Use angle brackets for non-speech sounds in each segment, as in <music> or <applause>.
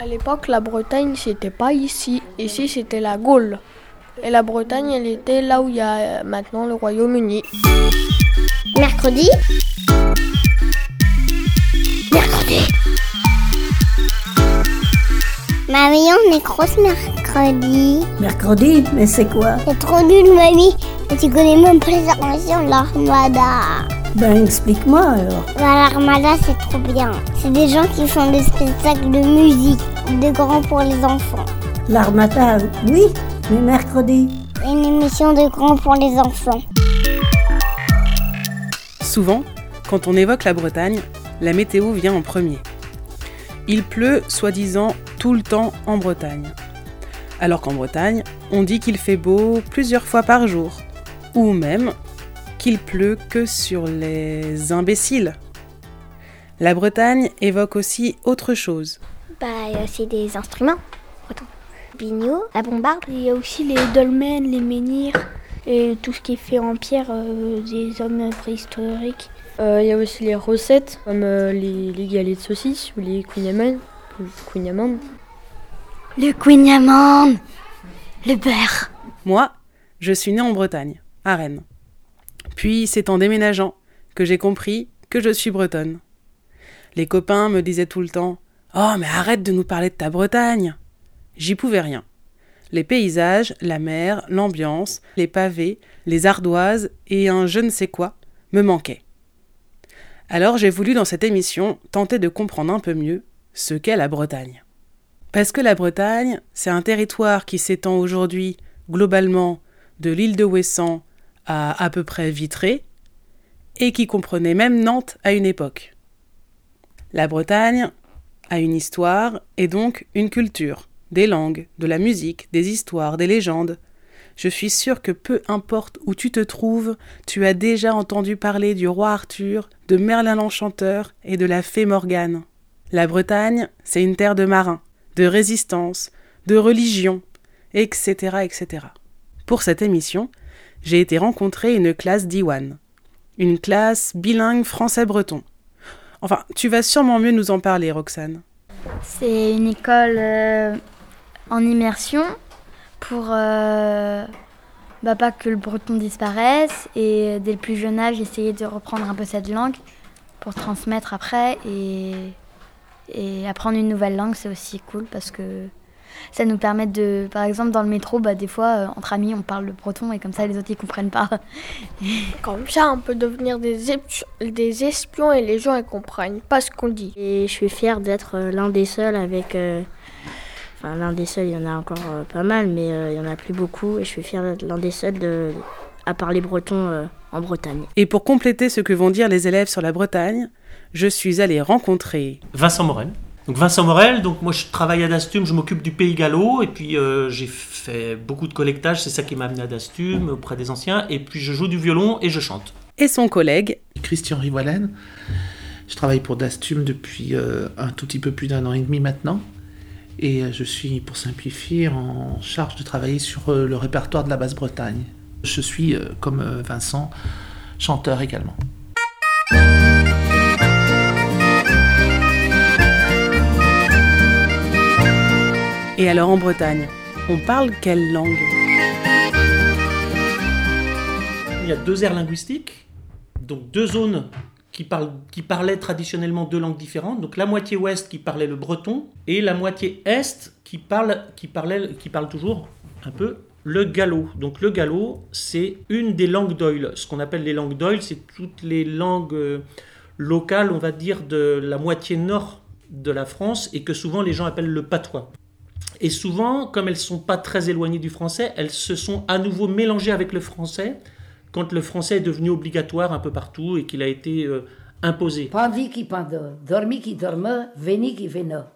À l'époque, la Bretagne, c'était pas ici. Ici, c'était la Gaule. Et la Bretagne, elle était là où il y a maintenant le Royaume-Uni. Mercredi Mercredi Mamie, on est grosse mercredi. Mercredi Mais c'est quoi? C'est trop nul, mamie. Et tu connais même pas les inventions de l'armada. Ben explique-moi alors. Bah, L'armada, c'est trop bien. C'est des gens qui font des spectacles de musique, de grands pour les enfants. L'armada, oui, mais mercredi. Une émission de grands pour les enfants. Souvent, quand on évoque la Bretagne, la météo vient en premier. Il pleut, soi-disant, tout le temps en Bretagne. Alors qu'en Bretagne, on dit qu'il fait beau plusieurs fois par jour, ou même qu'il pleut que sur les imbéciles. La Bretagne évoque aussi autre chose. Bah, il y a aussi des instruments. Attends. Bignou, la bombarde. Il y a aussi les dolmens, les menhirs et tout ce qui est fait en pierre euh, des hommes préhistoriques. Euh, Il y a aussi les recettes comme euh, les, les galettes de saucisses ou les kouign-amann. Kouign-amann. Le queen le beurre. Moi, je suis née en Bretagne, à Rennes. Puis c'est en déménageant que j'ai compris que je suis bretonne. Les copains me disaient tout le temps Oh, mais arrête de nous parler de ta Bretagne J'y pouvais rien. Les paysages, la mer, l'ambiance, les pavés, les ardoises et un je ne sais quoi me manquaient. Alors j'ai voulu dans cette émission tenter de comprendre un peu mieux ce qu'est la Bretagne. Parce que la Bretagne, c'est un territoire qui s'étend aujourd'hui globalement de l'île de Ouessant à à peu près Vitré, et qui comprenait même Nantes à une époque. La Bretagne a une histoire et donc une culture, des langues, de la musique, des histoires, des légendes. Je suis sûre que peu importe où tu te trouves, tu as déjà entendu parler du roi Arthur, de Merlin l'Enchanteur et de la fée Morgane. La Bretagne, c'est une terre de marins, de résistance, de religion, etc., etc. Pour cette émission, j'ai été rencontrer une classe d'Iwan, une classe bilingue français-breton. Enfin, tu vas sûrement mieux nous en parler, Roxane. C'est une école euh, en immersion pour euh, bah, pas que le breton disparaisse et dès le plus jeune âge essayer de reprendre un peu cette langue pour transmettre après et, et apprendre une nouvelle langue c'est aussi cool parce que ça nous permet de par exemple dans le métro bah, des fois euh, entre amis on parle le breton et comme ça les autres ils comprennent pas <laughs> Comme ça, on peut devenir des, espions- des espions et les gens ne comprennent pas ce qu'on dit. Et je suis fière d'être euh, l'un des seuls avec. euh, Enfin, l'un des seuls, il y en a encore euh, pas mal, mais euh, il y en a plus beaucoup. Et je suis fière d'être l'un des seuls de, à parler breton euh, en Bretagne. Et pour compléter ce que vont dire les élèves sur la Bretagne, je suis allée rencontrer Vincent Morel. Donc Vincent Morel, donc moi je travaille à Dastum, je m'occupe du Pays Gallo et puis euh, j'ai fait beaucoup de collectage, c'est ça qui m'a amené à Dastum auprès des anciens et puis je joue du violon et je chante. et son collègue Christian Rivoalen. Je travaille pour Dastum depuis euh, un tout petit peu plus d'un an et demi maintenant. Et euh, je suis, pour simplifier, en charge de travailler sur euh, le répertoire de la Basse-Bretagne. Je suis, euh, comme euh, Vincent, chanteur également. Et alors en Bretagne, on parle quelle langue? Il y a deux aires linguistiques, donc deux zones qui, parlaient traditionnellement deux langues différentes. Donc la moitié ouest qui parlait le breton et la moitié est qui parle, parlait, qui parle toujours un peu le gallo. Donc le gallo, c'est une des langues d'Oil. Ce qu'on appelle les langues d'Oil, c'est toutes les langues euh, locales, on va dire, de la moitié nord de la France et que souvent les gens appellent le patois. Et souvent, comme elles ne sont pas très éloignées du français, elles se sont à nouveau mélangées avec le français quand le français est devenu obligatoire un peu partout et qu'il a été euh, imposé. Pandi qui pando, dormi qui dorme, veni qui vene.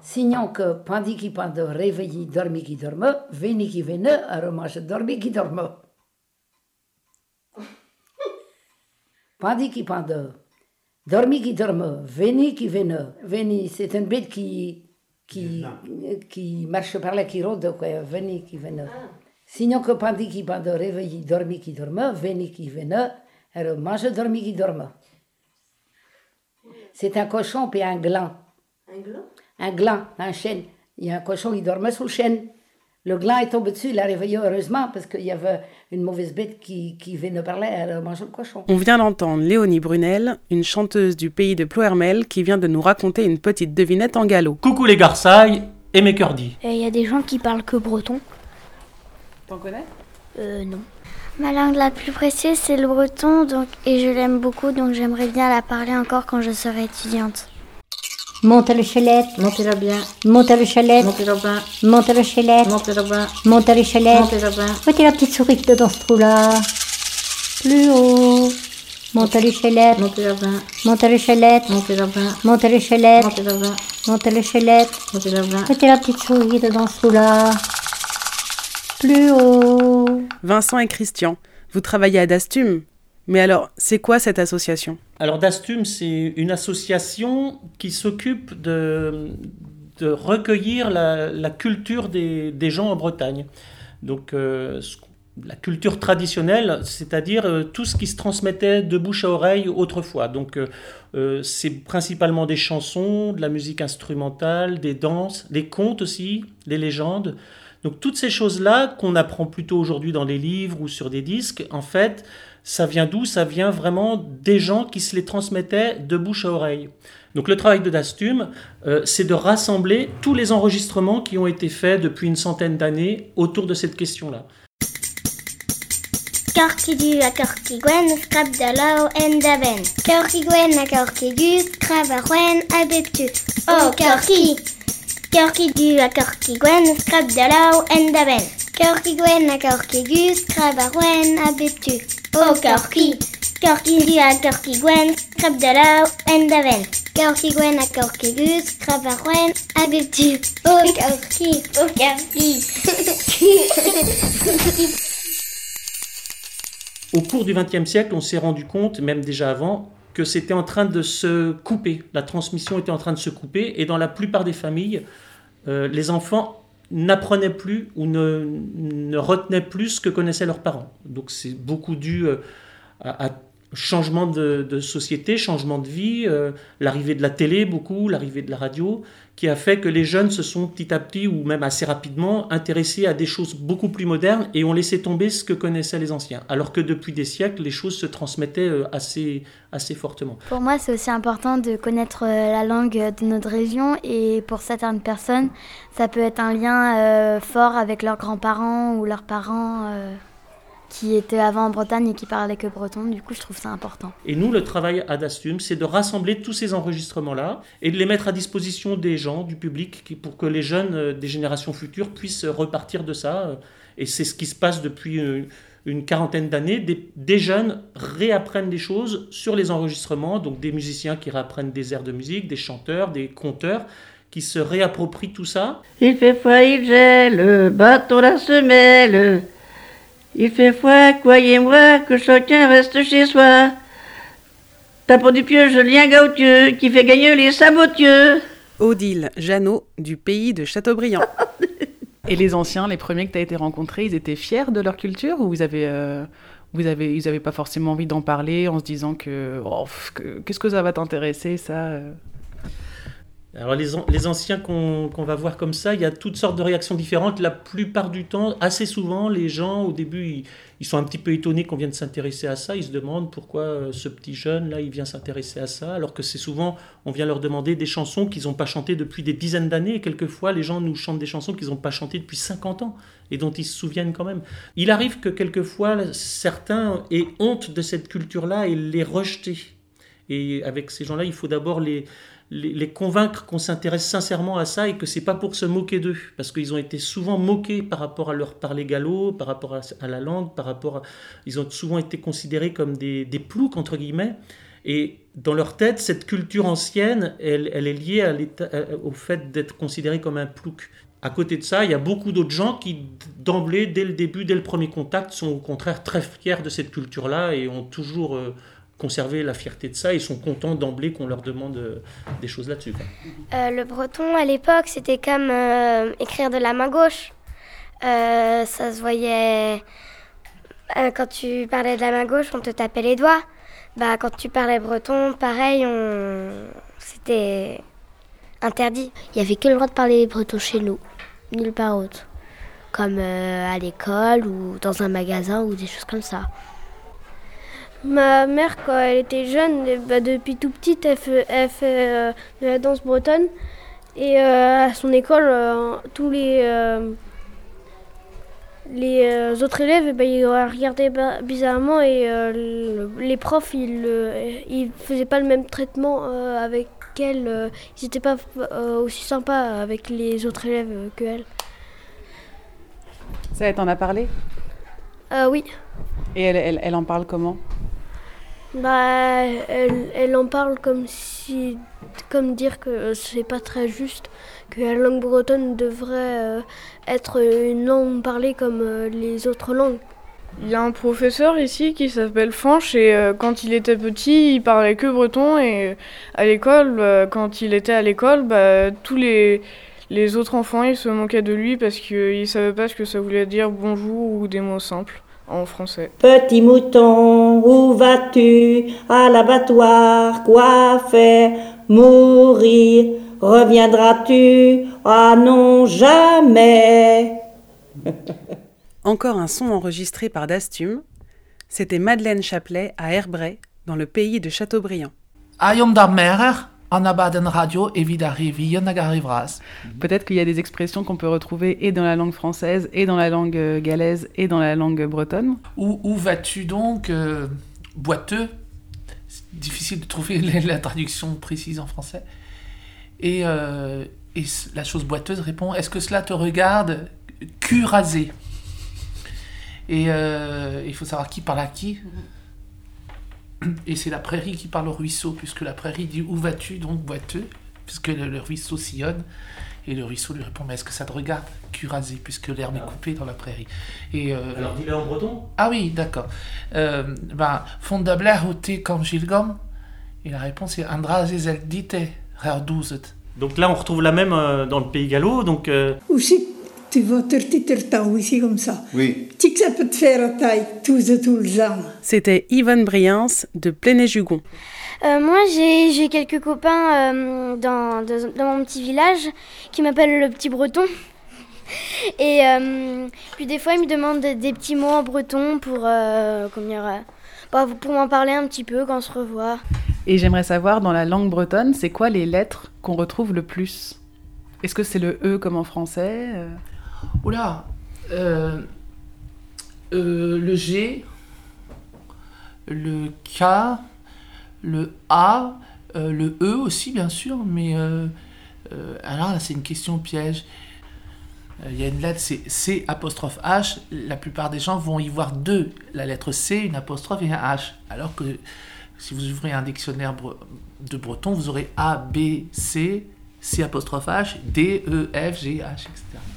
Signons que pandi qui pando, réveillé, dormi qui dorme, veni qui vene, aromage dormi qui dorme. <laughs> Pandi qui pando, dormi qui dorme, veni qui vene. Veni, c'est une bête qui, qui, qui marche par là, qui rôde, quoi, veni qui vene. Signons que pandi qui pando, réveillé, dormi qui dorme, veni qui vene, aromage dormi qui dorme. C'est un cochon puis un gland. Un gland? Un gland, un chêne. Il y a un cochon qui dormait sous le chêne. Le gland est tombé dessus, il a réveillé heureusement parce qu'il y avait une mauvaise bête qui, qui venait parler, elle a mangé le cochon. On vient d'entendre Léonie Brunel, une chanteuse du pays de Ploermel, qui vient de nous raconter une petite devinette en galop. Coucou les garçailles et mes cœurdis. Il y a des gens qui parlent que breton. T'en connais? Euh, non. Ma langue la plus précieuse, c'est le breton, donc, et je l'aime beaucoup, donc j'aimerais bien la parler encore quand je serai étudiante. Monte à l'échelette, Montez-la bien, monte à l'échelette, montez-la bien, monte à l'échelette, montez-la bien, monte à l'échelette. montez-la bien. Mettez la petite souris qui est dans ce trou-là. Plus haut. Monte à l'échelette, Montez-la bien, monte à l'échelette, montez-la bien, monte à l'échelette, montez-la bien, monte à l'échelette. montez-la bien. Mettez la petite souris qui est dans ce trou-là. Plus haut. Vincent et Christian, vous travaillez à Dastum. Mais alors, c'est quoi cette association? Alors Dastum, c'est une association qui s'occupe de, recueillir la, culture des, gens en Bretagne. Donc euh, la culture traditionnelle, c'est-à-dire euh, tout ce qui se transmettait de bouche à oreille autrefois. Donc euh, c'est principalement des chansons, de la musique instrumentale, des danses, des contes aussi, des légendes. Donc toutes ces choses-là qu'on apprend plutôt aujourd'hui dans les livres ou sur des disques, en fait, ça vient d'où? Ça vient vraiment des gens qui se les transmettaient de bouche à oreille. Donc le travail de Dastum, euh, c'est de rassembler tous les enregistrements qui ont été faits depuis une centaine d'années autour de cette question-là. Oh, en d'aven. Corkigwen a corkigus, cravarouen a beptu. Oh, corki! Corkidu a corkigwen, scrap de l'eau en d'aven. Corkigwen a corkigus, cravarouen a beptu. Oh, corki! Oh, corki! Au cours du XXe siècle, on s'est rendu compte, même déjà avant, que c'était en train de se couper. La transmission était en train de se couper, et dans la plupart des familles, euh, les enfants n'apprenaient plus ou ne, ne retenaient plus ce que connaissaient leurs parents. Donc c'est beaucoup dû euh, à, à changement de, société, changement de vie, euh, l'arrivée de la télé beaucoup, l'arrivée de la radio, qui a fait que les jeunes se sont petit à petit, ou même assez rapidement, intéressés à des choses beaucoup plus modernes et ont laissé tomber ce que connaissaient les anciens. Alors que depuis des siècles, les choses se transmettaient euh, assez, assez fortement. Pour moi, c'est aussi important de connaître euh, la langue de notre région et pour certaines personnes, ça peut être un lien fort avec leurs grands-parents ou leurs parents qui étaient avant en Bretagne et qui parlaient que breton. Du coup, je trouve ça important. Et nous, le travail à Dastum, c'est de rassembler tous ces enregistrements-là et de les mettre à disposition des gens, du public, qui- pour que les jeunes euh, des générations futures puissent repartir de ça. euh, Et c'est ce qui se passe depuis euh, une quarantaine d'années. Des, des jeunes réapprennent des choses sur les enregistrements, donc des musiciens qui réapprennent des airs de musique, des chanteurs, des conteurs, qui se réapproprient tout ça. Il fait froid, il gèle, bateau la semelle. Il fait froid, croyez-moi, que chacun reste chez soi. Tapant du pieu, un gautieux qui fait gagner les sabotieux. Odile Jeannot, du pays de Châteaubriand. <laughs> Et les anciens, les premiers que tu as été rencontrés, ils étaient fiers de leur culture ou vous avez, euh, vous avez, ils n'avaient pas forcément envie d'en parler en se disant que oh, qu'est-ce que ça va t'intéresser ça euh? Alors les, an- les anciens qu'on va voir comme ça, il y a toutes sortes de réactions différentes. La plupart du temps, assez souvent, les gens au début, ils, ils sont un petit peu étonnés qu'on vienne s'intéresser à ça. Ils se demandent pourquoi euh, ce petit jeune là, il vient s'intéresser à ça, alors que c'est souvent, on vient leur demander des chansons qu'ils n'ont pas chantées depuis des dizaines d'années. Et quelquefois, les gens nous chantent des chansons qu'ils n'ont pas chantées depuis 50 ans et dont ils se souviennent quand même. Il arrive que quelquefois, certains aient honte de cette culture-là et les rejeter. Et avec ces gens-là, il faut d'abord les, les, convaincre qu'on s'intéresse sincèrement à ça et que c'est pas pour se moquer d'eux, parce qu'ils ont été souvent moqués par rapport à leur parler gallo, par rapport à, la langue, par rapport à, ils ont souvent été considérés comme des, ploucs entre guillemets. Et dans leur tête, cette culture ancienne, elle, elle est liée au fait d'être considéré comme un plouc. À côté de ça, il y a beaucoup d'autres gens qui, d'emblée, dès le début, dès le premier contact, sont au contraire très fiers de cette culture-là et ont toujours euh, conservé la fierté de ça et sont contents d'emblée qu'on leur demande euh, des choses là-dessus. Euh, le breton à l'époque, c'était comme euh, écrire de la main gauche. Euh, ça se voyait. quand tu parlais de la main gauche, on te tapait les doigts. Bah, quand tu parlais breton, pareil, on... c'était interdit. Il n'y avait que le droit de parler breton chez nous, nulle part autre. Comme euh, à l'école ou dans un magasin ou des choses comme ça. Ma mère, quand elle était jeune, ben, depuis tout petite, elle fait, elle fait euh, de la danse bretonne. Et euh, à son école, euh, tous les, les autres élèves, ben, ils regardaient bizarrement et le- les profs, ils ne faisaient pas le même traitement avec elle. ils n'étaient pas aussi sympas avec les autres élèves que elle. Ça, elle t'en a parlé? Oui. Et elle, elle, elle en parle comment? Bah, elle, elle en parle comme si, comme dire que c'est pas très juste, que la langue bretonne devrait euh, être une langue parlée comme euh, les autres langues. Il y a un professeur ici qui s'appelle Fanch et euh, quand il était petit, il parlait que breton et à l'école, quand il était à l'école, bah, tous les, les autres enfants ils se moquaient de lui parce qu'ils savaient pas ce que ça voulait dire bonjour ou des mots simples en français. Petit mouton, où vas-tu? À l'abattoir, quoi faire Mourir. Reviendras-tu? Ah non, jamais. <laughs> Encore un son enregistré par Dastum. C'était Madeleine Chaplet à Herbray, dans le pays de Châteaubriand. Ayom merer, an abaden radio. Peut-être qu'il y a des expressions qu'on peut retrouver et dans la langue française, et dans la langue euh, galaise, et dans la langue bretonne. Où, où vas-tu donc, euh, boiteux? C'est difficile de trouver <laughs> la, traduction précise en français. Et, euh, et la chose boiteuse répond Est-ce que cela te regarde Cul rasé. Et euh, il faut savoir qui parle à qui. <clears throat> Et c'est la prairie qui parle au ruisseau, puisque la prairie dit Où vas-tu donc, boiteux Puisque le, le ruisseau sillonne. Et le ruisseau lui répond Mais est-ce que ça te regarde Cul rasé, puisque l'herbe est coupée dans la prairie? Et, euh, Alors dis-le en breton? ah oui, d'accord. Euh, ben, Fondabler ôté comme Gilgom Et la réponse est Andra Zezel dite. Donc là, on retrouve la même euh, dans le pays gallo. Donc euh, Aussi, tu vas te temps ici comme ça. Oui. Tu sais que ça peut te faire à taille tous et tous les ans. C'était Yvonne Briens de Pléné-Jugon. Euh, moi, j'ai j'ai quelques copains euh, dans, dans, dans mon petit village qui m'appellent le petit breton. <laughs> Et euh, puis des fois, ils me demandent des petits mots en breton pour, euh, comment euh, bah, pour m'en parler un petit peu quand on se revoit. Et j'aimerais savoir, dans la langue bretonne, c'est quoi les lettres qu'on retrouve le plus? Est-ce que c'est le E comme en français euh? Oula euh, euh, Le G, le K, le A, euh, le E aussi, bien sûr, mais alors là, c'est une question piège. Il y a une lettre, c'est C apostrophe H. La plupart des gens vont y voir deux, la lettre C, une apostrophe et un H. Alors que si vous ouvrez un dictionnaire de breton, vous aurez A, B, C, C apostrophe H, D, E, F, G, H, etc.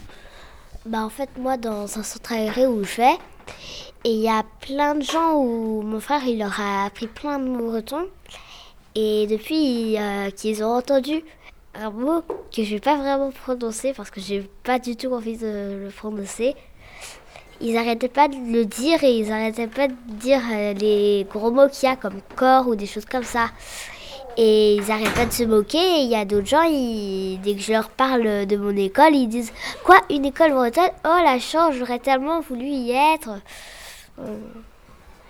Bah en fait moi dans un centre aéré où je vais, et il y a plein de gens où mon frère il leur a appris plein de mots bretons. Et depuis euh, qu'ils ont entendu un mot que je vais pas vraiment prononcer parce que j'ai pas du tout envie de le prononcer, ils arrêtaient pas de le dire et ils arrêtaient pas de dire euh, les gros mots qu'il y a comme corps ou des choses comme ça. Et ils arrêtent pas de se moquer. Et il y a d'autres gens, ils- dès que je leur parle de mon école, ils disent Quoi, une école bretonne? Oh la chance, j'aurais tellement voulu y être. Euh,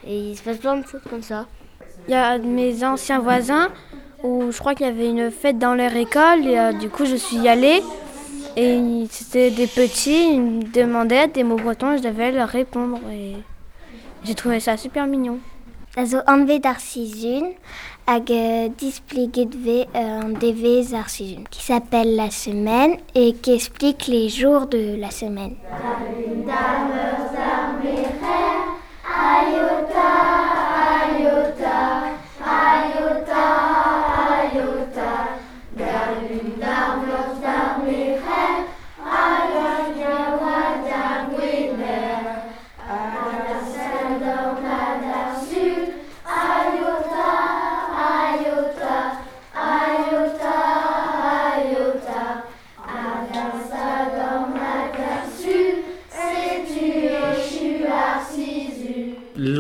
Et il se passe plein de choses comme ça. Il y a mes anciens voisins où je crois qu'il y avait une fête dans leur école et euh, du coup je suis allée et c'était des petits, ils me demandaient des mots bretons et je devais leur répondre et j'ai trouvé ça super mignon. Also anwe d'Arcisune hag displégué de un DV qui s'appelle la semaine et qui explique les jours de la semaine.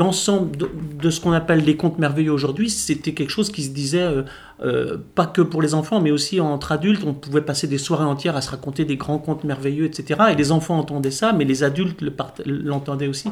L'ensemble de, ce qu'on appelle les contes merveilleux aujourd'hui, c'était quelque chose qui se disait euh, euh, pas que pour les enfants, mais aussi entre adultes. On pouvait passer des soirées entières à se raconter des grands contes merveilleux, etc. Et les enfants entendaient ça, mais les adultes l'entendaient aussi.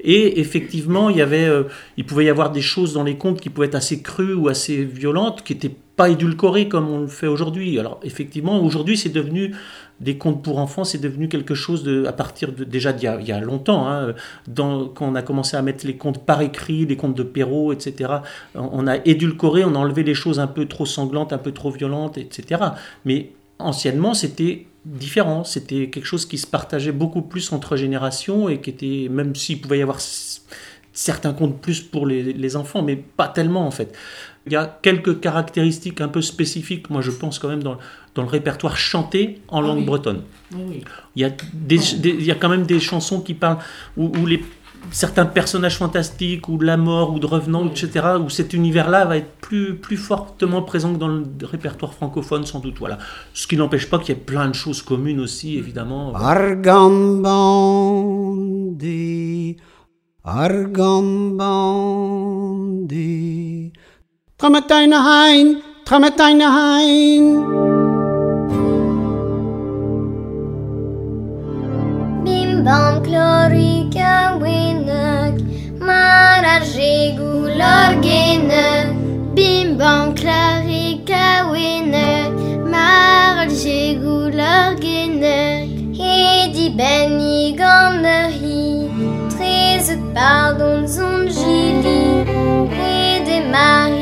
Et effectivement, il y avait, euh, il pouvait y avoir des choses dans les contes qui pouvaient être assez crues ou assez violentes, qui n'étaient pas édulcorées comme on le fait aujourd'hui. Alors effectivement, aujourd'hui, c'est devenu des contes pour enfants, c'est devenu quelque chose à partir déjà d'il y a, il y a longtemps, hein, quand on a commencé à mettre les contes par écrit, les contes de Perrault, etc. On a édulcoré, on a enlevé les choses un peu trop sanglantes, un peu trop violentes, etc. Mais anciennement, c'était différent, c'était quelque chose qui se partageait beaucoup plus entre générations et qui était, même s'il pouvait y avoir certains contes plus pour les enfants, mais pas tellement en fait. Il y a quelques caractéristiques un peu spécifiques, moi je pense quand même dans, dans le répertoire chanté en langue oui. bretonne. Oui, oui. Il y, a des, des- il y a quand même des chansons qui parlent où, où les, certains personnages fantastiques, ou de la mort, ou de revenants, etc., où cet univers-là va être plus, plus fortement présent que dans le répertoire francophone, sans doute. Voilà. Ce qui n'empêche pas qu'il y ait plein de choses communes aussi, évidemment. Argambandi, Argambandi. Tramme deine Hein, tramme deine Hein. Bimbam klorika winak, mararji gulor genak. Bimbam klorika winak, mararji gulor genak. Hedi beni gondahi, trezut pardon zonjili, hedi mari.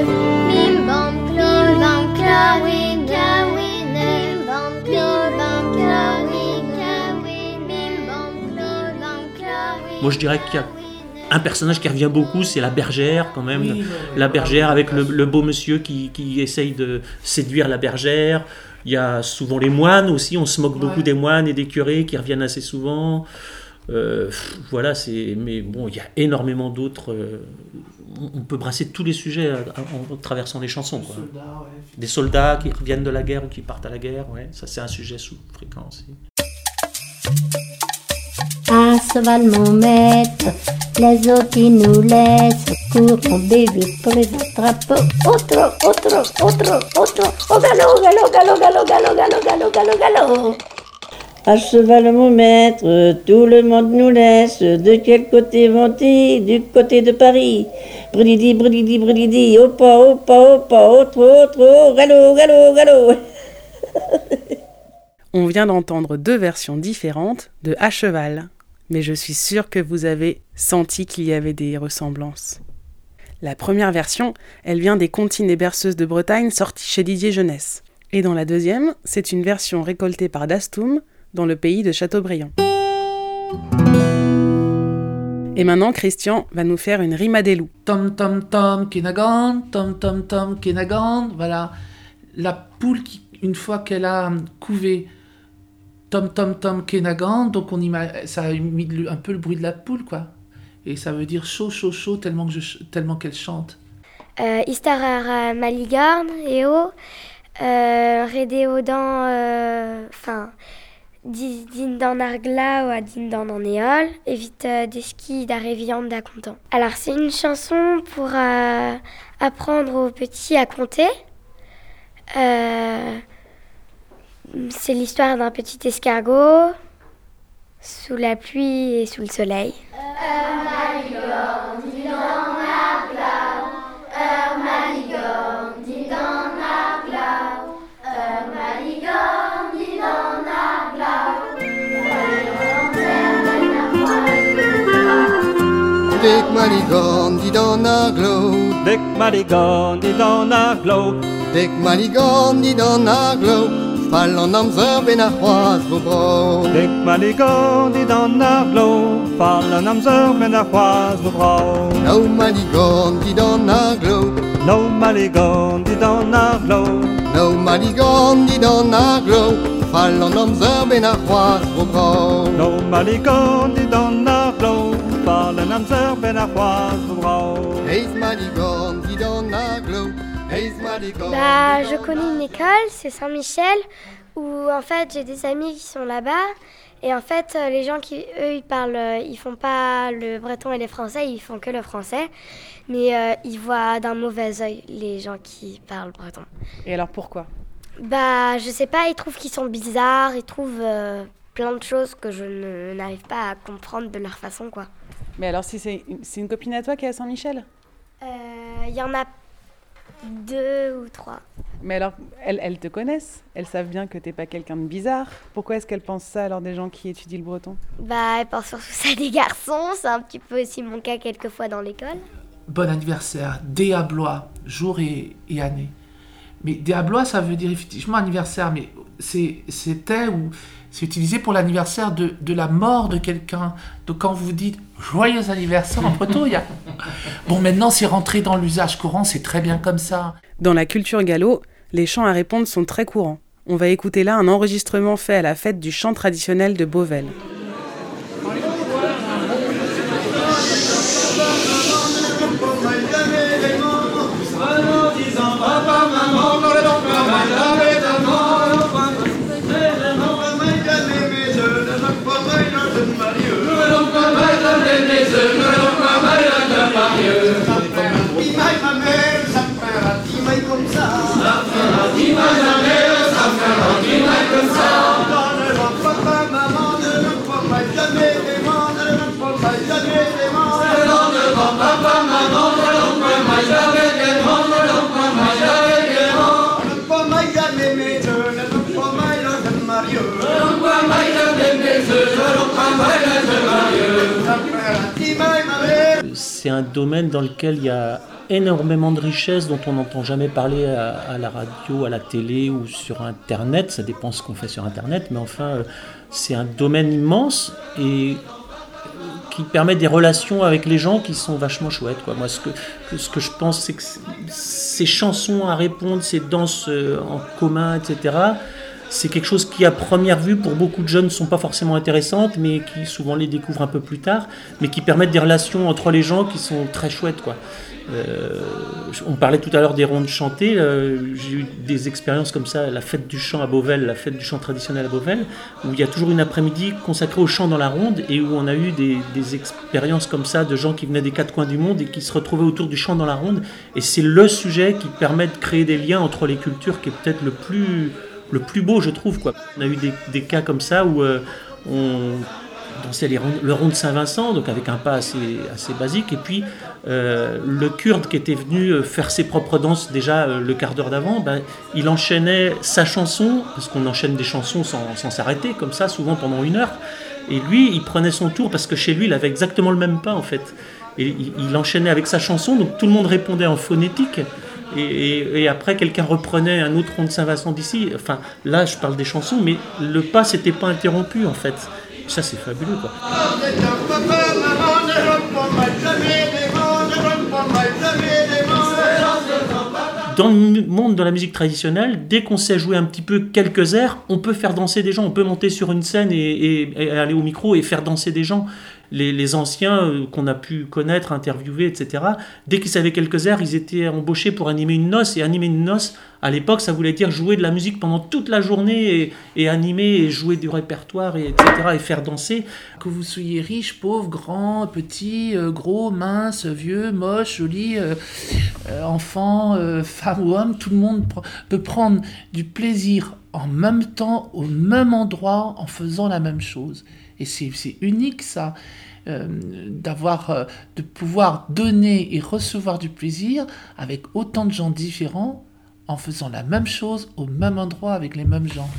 Moi, je dirais qu'il y a un personnage qui revient beaucoup, c'est la bergère, quand même. Oui, oui, la bergère avec le, le beau monsieur qui, qui essaye de séduire la bergère. Il y a souvent les moines aussi, on se moque beaucoup des moines et des curés qui reviennent assez souvent. Euh, voilà, c'est. Mais bon, il y a énormément d'autres. euh, on- peut brasser tous les sujets à- en, traversant les chansons. Quoi. soldats, ouais. Des soldats qui reviennent de la guerre ou qui partent à la guerre, ouais, ça c'est un sujet sous fréquent aussi cheval mon maître. Les autres qui nous laissent, bébé pour les attraper. Autre, autre, autre, autre, au galop, galop, galop, galop, galop, galop, galop, galop, galop. À cheval mon maître, tout le monde nous laisse. De quel côté vont-ils? Du côté de Paris. Brilidi, brilidi, brilidi, au pas, au pas, au pas, autre, autre, au galop, galop, galop. On vient d'entendre deux versions différentes de À cheval mais je suis sûre que vous avez senti qu'il y avait des ressemblances. La première version, elle vient des comptines et berceuses de Bretagne sorties chez Didier Jeunesse. Et dans la deuxième, c'est une version récoltée par Dastoum dans le pays de Châteaubriand. Et maintenant, Christian va nous faire une rime à des loups. Tom tom tom Kenagan, tom tom tom Kenagan, voilà. La poule qui, une fois qu'elle a couvé tom tom tom Kenagan, donc on ça a mis un peu le bruit de la poule quoi. Et ça veut dire chaud chaud chaud tellement que je tellement qu'elle chante. Euh, Istarara Maligarn, Eo, euh, Redéodan, euh, enfin, Di- Dindan Argla ou à Dindan en Éole, évite euh, des skis d'Aréviande d'Acontan. Alors, c'est une chanson pour euh, apprendre aux petits à compter. Euh, c'est l'histoire d'un petit escargot sous la pluie et sous le soleil. Dick Maligon dit dans un glow. Dick Maligon dit dans un glow. Dick Maligon dit dans un glow. Fall en amzer ben ar c'hoaz vo bro. Dek maligorn dan ar glo, fall an amzer ben ar c'hoaz vo dan ar glo, No maligorn dan ar glo, ar glo, fall en amzer ben ar c'hoaz vo bro. No maligorn dan ar glo, fall an amzer ben ar c'hoaz vo di dan ar glo, heiz maligorn Bah, je connais une école, c'est Saint-Michel, où en fait j'ai des amis qui sont là-bas. Et en fait, euh, les gens qui, eux, ils parlent, euh, ils font pas le breton et les français, ils font que le français. Mais euh, ils voient d'un mauvais œil les gens qui parlent breton. Et alors pourquoi? Bah, je sais pas, ils trouvent qu'ils sont bizarres, ils trouvent euh, plein de choses que je n'arrive pas à comprendre de leur façon, quoi. Mais alors si c'est une, copine à toi qui est à Saint-Michel? Euh, Il y en a deux ou trois. Mais alors, elles, elles te connaissent Elles savent bien que t'es pas quelqu'un de bizarre Pourquoi est-ce qu'elles pensent ça alors des gens qui étudient le breton? Bah, elles pensent surtout ça des garçons, c'est un petit peu aussi mon cas quelquefois dans l'école. Bon anniversaire, Déablois, jour et, et année. Mais Déablois, ça veut dire effectivement anniversaire, mais c'était ou c'est utilisé pour l'anniversaire de, de la mort de quelqu'un. Donc quand vous dites joyeux anniversaire en breton, il y a... <laughs> Bon, maintenant c'est rentré dans l'usage courant, c'est très bien comme ça. Dans la culture gallo, les chants à répondre sont très courants. On va écouter là un enregistrement fait à la fête du chant traditionnel de Beauvais. C'est un domaine dans lequel il y a énormément de richesses dont on n'entend jamais parler à, la radio, à la télé ou sur Internet. Ça dépend ce qu'on fait sur Internet, mais enfin, euh, c'est un domaine immense et qui permet des relations avec les gens qui sont vachement chouettes. Moi, ce que, ce que je pense, c'est que ces chansons à répondre, ces danses euh, en commun, etc., c'est quelque chose qui, à première vue, pour beaucoup de jeunes, ne sont pas forcément intéressantes, mais qui souvent les découvrent un peu plus tard, mais qui permettent des relations entre les gens qui sont très chouettes. Quoi. Euh, on parlait tout à l'heure des rondes chantées. euh, J'ai eu des expériences comme ça, la fête du chant à Beauvais, la fête du chant traditionnel à Beauvais, où il y a toujours une après-midi consacrée au chant dans la ronde et où on a eu des, des expériences comme ça de gens qui venaient des quatre coins du monde et qui se retrouvaient autour du chant dans la ronde. Et c'est le sujet qui permet de créer des liens entre les cultures qui est peut-être le plus, le plus beau, je trouve. Quoi. On a eu des, cas comme ça où euh, on dansait les le rond de Saint-Vincent, donc avec un pas assez, assez basique, et puis euh, le kurde qui était venu euh, faire ses propres danses déjà le quart d'heure d'avant, ben, il enchaînait sa chanson, parce qu'on enchaîne des chansons sans s'arrêter, comme ça, souvent pendant une heure, et lui, il prenait son tour, parce que chez lui, il avait exactement le même pas, en fait. Et il enchaînait avec sa chanson, donc tout le monde répondait en phonétique, et, après, quelqu'un reprenait un autre rond de Saint-Vincent d'ici. Enfin, là, je parle des chansons, mais le pas s'était pas interrompu, en fait. Ça, c'est fabuleux, quoi. Dans le monde de la musique traditionnelle, dès qu'on sait jouer un petit peu quelques airs, on peut faire danser des gens. On peut monter sur une scène et aller au micro et faire danser des gens. Les, anciens euh, qu'on a pu connaître, interviewer, etc., dès qu'ils savaient quelques airs, ils étaient embauchés pour animer une noce. Et animer une noce, à l'époque, ça voulait dire jouer de la musique pendant toute la journée et, animer et jouer du répertoire, et, etc., et faire danser. Que vous soyez riche, pauvre, grand, petit, euh, gros, mince, vieux, moche, joli, euh, enfant, femme ou homme, tout le monde peut prendre du plaisir en même temps, au même endroit, en faisant la même chose. Et c'est unique ça, euh, d'avoir, euh, de pouvoir donner et recevoir du plaisir avec autant de gens différents, en faisant la même chose au même endroit avec les mêmes gens.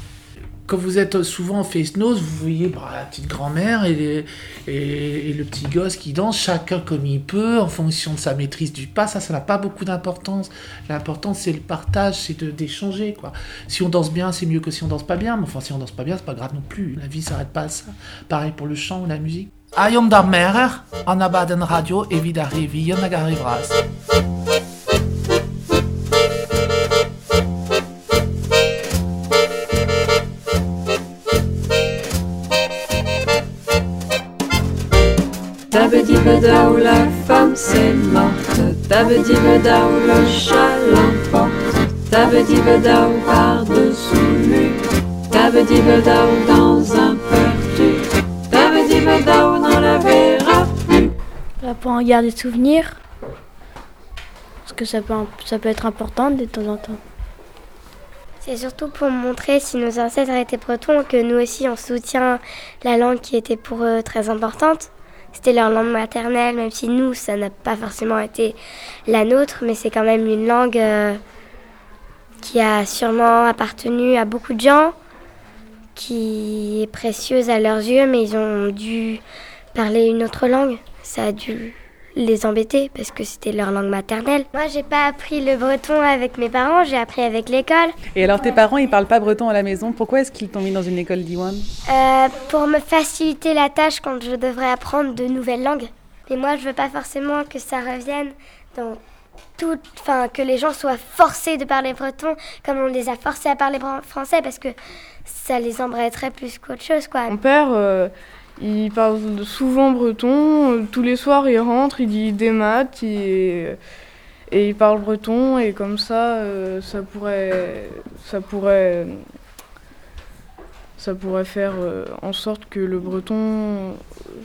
Quand vous êtes souvent en face-nose, vous voyez bah, la petite grand-mère et, le petit gosse qui danse, chacun comme il peut, en fonction de sa maîtrise du pas. Ça, ça n'a pas beaucoup d'importance. L'important, c'est le partage, c'est d'échanger. quoi. Si on danse bien, c'est mieux que si on danse pas bien. Mais enfin, si on danse pas bien, c'est pas grave non plus. La vie s'arrête pas à ça. Pareil pour le chant ou la musique. Ayom da mer, an abaden radio, agarivras. Tabedibedao, la femme c'est morte. Tabedibedao, le chat l'emporte. Tabedibedao, par-dessous lui. Tabedibedao, dans un perdu. Tabedibedao, n'en la verra plus. Bah, pour en garder souvenir. Parce que ça peut, ça peut être important de temps en temps. C'est surtout pour montrer si nos ancêtres étaient bretons que nous aussi on soutient la langue qui était pour eux très importante. C'était leur langue maternelle, même si nous, ça n'a pas forcément été la nôtre, mais c'est quand même une langue euh, qui a sûrement appartenu à beaucoup de gens, qui est précieuse à leurs yeux, mais ils ont dû parler une autre langue. Ça a dû les embêter parce que c'était leur langue maternelle. Moi, j'ai pas appris le breton avec mes parents, j'ai appris avec l'école. Et alors tes parents, ils parlent pas breton à la maison. Pourquoi est-ce qu'ils t'ont mis dans une école d'Iwan? Euh, pour me faciliter la tâche quand je devrais apprendre de nouvelles langues. Et moi, je veux pas forcément que ça revienne dans tout, enfin que les gens soient forcés de parler breton comme on les a forcés à parler français parce que ça les embêterait plus qu'autre chose, quoi. Mon père, euh, il parle souvent breton. euh, Tous les soirs, il rentre, il dit des maths et, et il parle breton. Et comme ça, euh, ça pourrait, ça pourrait, ça pourrait faire euh, en sorte que le breton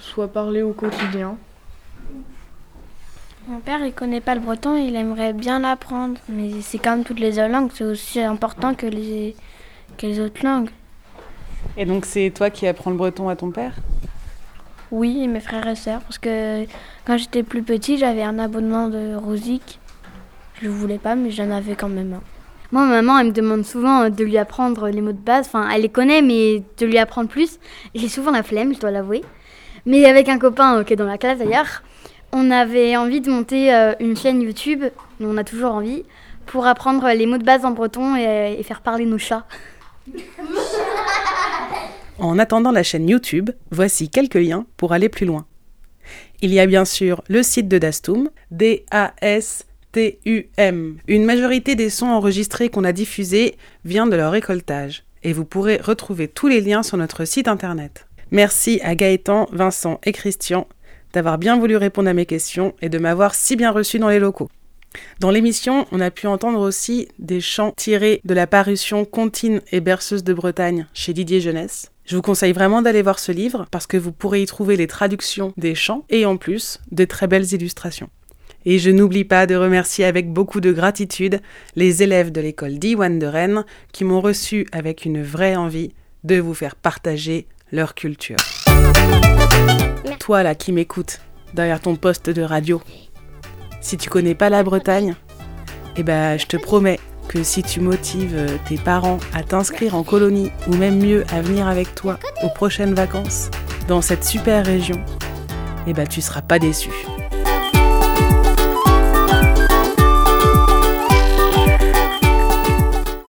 soit parlé au quotidien. Mon père, il connaît pas le breton, il aimerait bien l'apprendre. Mais c'est comme toutes les autres langues, c'est aussi important que les, que les autres langues. Et donc c'est toi qui apprends le breton à ton père? Oui, et mes frères et sœurs, parce que quand j'étais plus petit, j'avais un abonnement de Rosic. Je le voulais pas, mais j'en avais quand même un. Moi, ma maman, elle me demande souvent euh, de lui apprendre les mots de base. Enfin, elle les connaît, mais de lui apprendre plus. J'ai souvent la flemme, je dois l'avouer. Mais avec un copain euh, qui est dans la classe d'ailleurs, on avait envie de monter euh, une chaîne YouTube, mais on a toujours envie, pour apprendre les mots de base en breton et, et faire parler nos chats. <laughs> En attendant la chaîne YouTube, voici quelques liens pour aller plus loin. Il y a bien sûr le site de Dastum, D-A-S-T-U-M. Une majorité des sons enregistrés qu'on a diffusés vient de leur récoltage, et vous pourrez retrouver tous les liens sur notre site internet. Merci à Gaëtan, Vincent et Christian d'avoir bien voulu répondre à mes questions et de m'avoir si bien reçu dans les locaux. Dans l'émission, on a pu entendre aussi des chants tirés de la parution Contine et berceuse de Bretagne chez Didier Jeunesse. Je vous conseille vraiment d'aller voir ce livre parce que vous pourrez y trouver les traductions des chants et en plus de très belles illustrations. Et je n'oublie pas de remercier avec beaucoup de gratitude les élèves de l'école d'Iwan de Rennes qui m'ont reçu avec une vraie envie de vous faire partager leur culture. Toi là qui m'écoutes derrière ton poste de radio, si tu connais pas la Bretagne, eh ben je te promets que si tu motives tes parents à t'inscrire en colonie ou même mieux à venir avec toi aux prochaines vacances dans cette super région, eh ben tu seras pas déçu.